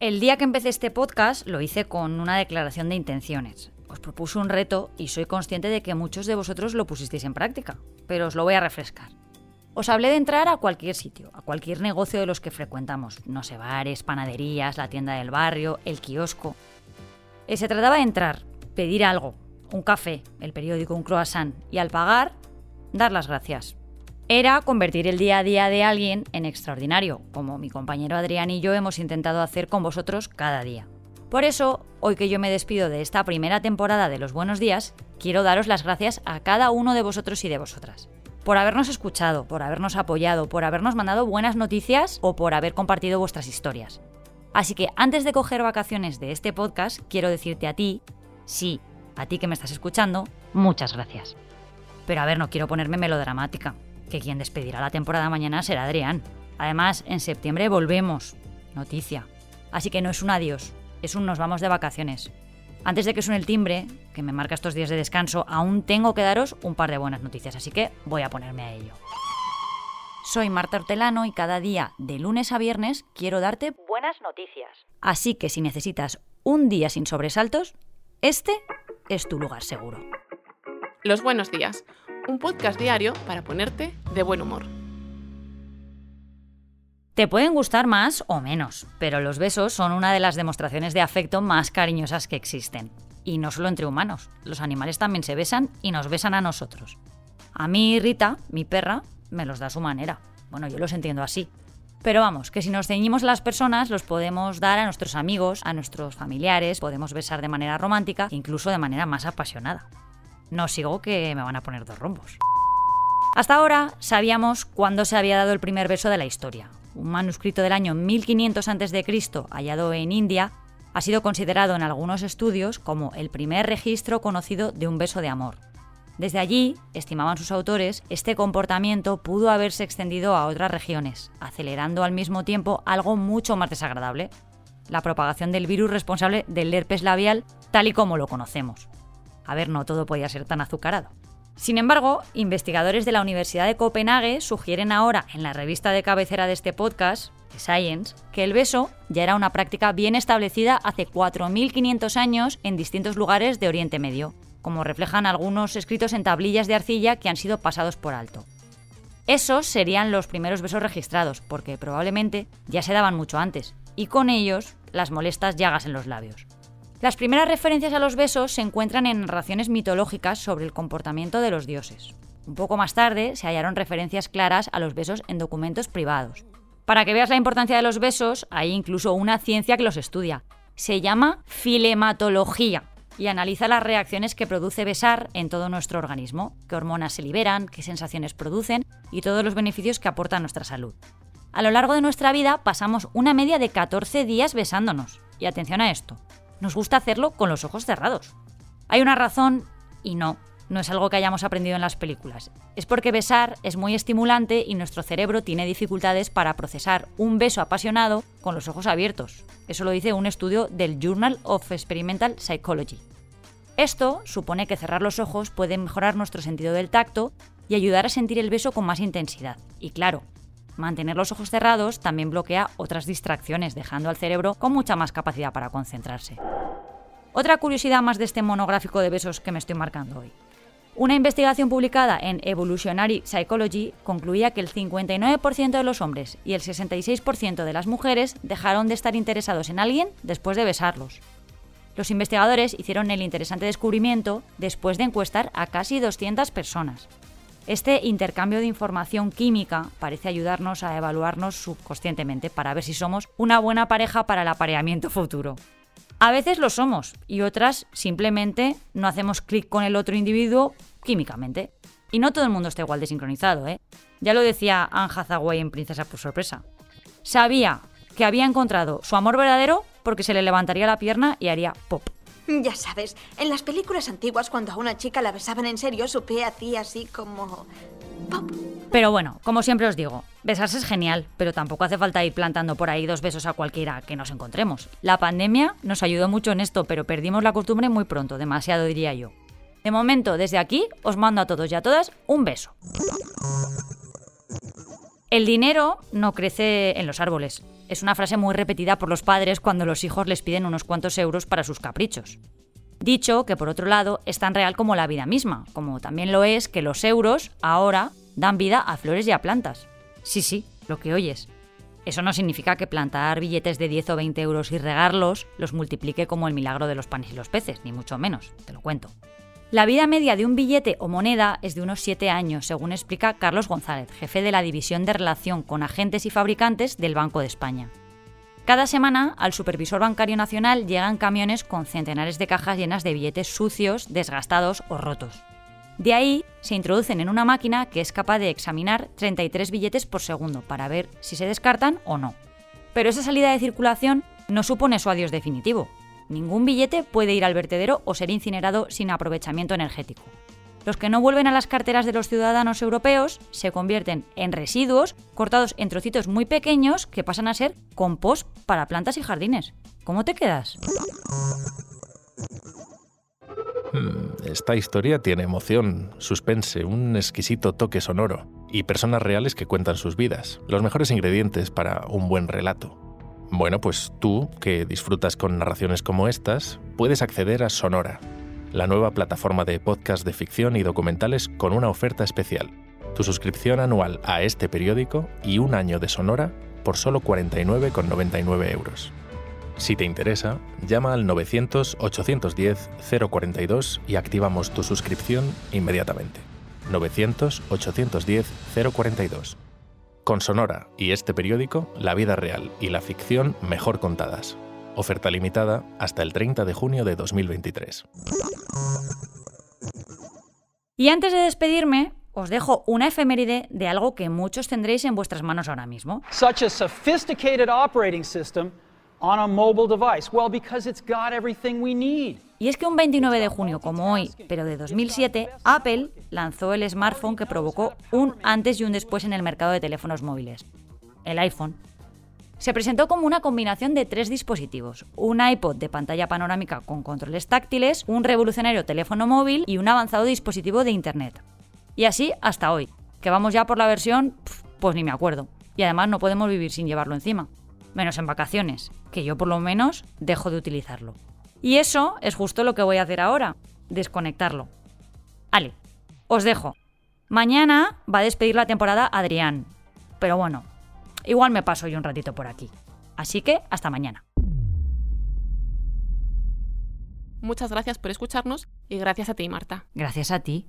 El día que empecé este podcast lo hice con una declaración de intenciones. Os propuse un reto y soy consciente de que muchos de vosotros lo pusisteis en práctica, pero os lo voy a refrescar. Os hablé de entrar a cualquier sitio, a cualquier negocio de los que frecuentamos, no sé, bares, panaderías, la tienda del barrio, el kiosco. Y se trataba de entrar, pedir algo, un café, el periódico, un croissant, y al pagar, dar las gracias era convertir el día a día de alguien en extraordinario, como mi compañero Adrián y yo hemos intentado hacer con vosotros cada día. Por eso, hoy que yo me despido de esta primera temporada de Los Buenos Días, quiero daros las gracias a cada uno de vosotros y de vosotras. Por habernos escuchado, por habernos apoyado, por habernos mandado buenas noticias o por haber compartido vuestras historias. Así que antes de coger vacaciones de este podcast, quiero decirte a ti, sí, a ti que me estás escuchando, muchas gracias. Pero a ver, no quiero ponerme melodramática que quien despedirá la temporada mañana será Adrián. Además, en septiembre volvemos. Noticia. Así que no es un adiós, es un nos vamos de vacaciones. Antes de que suene el timbre, que me marca estos días de descanso, aún tengo que daros un par de buenas noticias, así que voy a ponerme a ello. Soy Marta Hortelano y cada día, de lunes a viernes, quiero darte buenas noticias. Así que si necesitas un día sin sobresaltos, este es tu lugar seguro. Los buenos días un podcast diario para ponerte de buen humor. Te pueden gustar más o menos, pero los besos son una de las demostraciones de afecto más cariñosas que existen. Y no solo entre humanos, los animales también se besan y nos besan a nosotros. A mí Rita, mi perra, me los da a su manera. Bueno, yo los entiendo así. Pero vamos, que si nos ceñimos las personas, los podemos dar a nuestros amigos, a nuestros familiares, podemos besar de manera romántica, incluso de manera más apasionada. No sigo que me van a poner dos rombos. Hasta ahora sabíamos cuándo se había dado el primer beso de la historia. Un manuscrito del año 1500 a.C., hallado en India, ha sido considerado en algunos estudios como el primer registro conocido de un beso de amor. Desde allí, estimaban sus autores, este comportamiento pudo haberse extendido a otras regiones, acelerando al mismo tiempo algo mucho más desagradable, la propagación del virus responsable del herpes labial tal y como lo conocemos. A ver, no todo podía ser tan azucarado. Sin embargo, investigadores de la Universidad de Copenhague sugieren ahora en la revista de cabecera de este podcast, Science, que el beso ya era una práctica bien establecida hace 4.500 años en distintos lugares de Oriente Medio, como reflejan algunos escritos en tablillas de arcilla que han sido pasados por alto. Esos serían los primeros besos registrados, porque probablemente ya se daban mucho antes, y con ellos las molestas llagas en los labios. Las primeras referencias a los besos se encuentran en narraciones mitológicas sobre el comportamiento de los dioses. Un poco más tarde se hallaron referencias claras a los besos en documentos privados. Para que veas la importancia de los besos, hay incluso una ciencia que los estudia. Se llama filematología y analiza las reacciones que produce besar en todo nuestro organismo, qué hormonas se liberan, qué sensaciones producen y todos los beneficios que aporta a nuestra salud. A lo largo de nuestra vida pasamos una media de 14 días besándonos. Y atención a esto, nos gusta hacerlo con los ojos cerrados. Hay una razón y no, no es algo que hayamos aprendido en las películas. Es porque besar es muy estimulante y nuestro cerebro tiene dificultades para procesar un beso apasionado con los ojos abiertos. Eso lo dice un estudio del Journal of Experimental Psychology. Esto supone que cerrar los ojos puede mejorar nuestro sentido del tacto y ayudar a sentir el beso con más intensidad. Y claro, Mantener los ojos cerrados también bloquea otras distracciones, dejando al cerebro con mucha más capacidad para concentrarse. Otra curiosidad más de este monográfico de besos que me estoy marcando hoy. Una investigación publicada en Evolutionary Psychology concluía que el 59% de los hombres y el 66% de las mujeres dejaron de estar interesados en alguien después de besarlos. Los investigadores hicieron el interesante descubrimiento después de encuestar a casi 200 personas. Este intercambio de información química parece ayudarnos a evaluarnos subconscientemente para ver si somos una buena pareja para el apareamiento futuro. A veces lo somos y otras simplemente no hacemos clic con el otro individuo químicamente. Y no todo el mundo está igual de sincronizado, ¿eh? Ya lo decía Anne Hathaway en Princesa por sorpresa. Sabía que había encontrado su amor verdadero porque se le levantaría la pierna y haría pop. Ya sabes, en las películas antiguas cuando a una chica la besaban en serio, su pie hacía así como... ¡Pop! Pero bueno, como siempre os digo, besarse es genial, pero tampoco hace falta ir plantando por ahí dos besos a cualquiera que nos encontremos. La pandemia nos ayudó mucho en esto, pero perdimos la costumbre muy pronto, demasiado diría yo. De momento, desde aquí, os mando a todos y a todas un beso. El dinero no crece en los árboles. Es una frase muy repetida por los padres cuando los hijos les piden unos cuantos euros para sus caprichos. Dicho que, por otro lado, es tan real como la vida misma, como también lo es que los euros ahora dan vida a flores y a plantas. Sí, sí, lo que oyes. Eso no significa que plantar billetes de 10 o 20 euros y regarlos los multiplique como el milagro de los panes y los peces, ni mucho menos, te lo cuento. La vida media de un billete o moneda es de unos 7 años, según explica Carlos González, jefe de la División de Relación con Agentes y Fabricantes del Banco de España. Cada semana al Supervisor Bancario Nacional llegan camiones con centenares de cajas llenas de billetes sucios, desgastados o rotos. De ahí se introducen en una máquina que es capaz de examinar 33 billetes por segundo para ver si se descartan o no. Pero esa salida de circulación no supone su adiós definitivo. Ningún billete puede ir al vertedero o ser incinerado sin aprovechamiento energético. Los que no vuelven a las carteras de los ciudadanos europeos se convierten en residuos cortados en trocitos muy pequeños que pasan a ser compost para plantas y jardines. ¿Cómo te quedas? Hmm, esta historia tiene emoción, suspense, un exquisito toque sonoro y personas reales que cuentan sus vidas, los mejores ingredientes para un buen relato. Bueno, pues tú, que disfrutas con narraciones como estas, puedes acceder a Sonora, la nueva plataforma de podcast de ficción y documentales con una oferta especial. Tu suscripción anual a este periódico y un año de Sonora por solo 49,99 euros. Si te interesa, llama al 900-810-042 y activamos tu suscripción inmediatamente. 900-810-042. Con Sonora y este periódico, la vida real y la ficción mejor contadas. Oferta limitada hasta el 30 de junio de 2023. Y antes de despedirme, os dejo una efeméride de algo que muchos tendréis en vuestras manos ahora mismo. Such a sophisticated operating system on a mobile device? Well, because it's got everything we need. Y es que un 29 de junio como hoy, pero de 2007, Apple lanzó el smartphone que provocó un antes y un después en el mercado de teléfonos móviles, el iPhone. Se presentó como una combinación de tres dispositivos, un iPod de pantalla panorámica con controles táctiles, un revolucionario teléfono móvil y un avanzado dispositivo de Internet. Y así hasta hoy, que vamos ya por la versión, pues ni me acuerdo. Y además no podemos vivir sin llevarlo encima menos en vacaciones, que yo por lo menos dejo de utilizarlo. Y eso es justo lo que voy a hacer ahora, desconectarlo. Ale, os dejo. Mañana va a despedir la temporada Adrián, pero bueno, igual me paso yo un ratito por aquí. Así que hasta mañana. Muchas gracias por escucharnos y gracias a ti, Marta. Gracias a ti.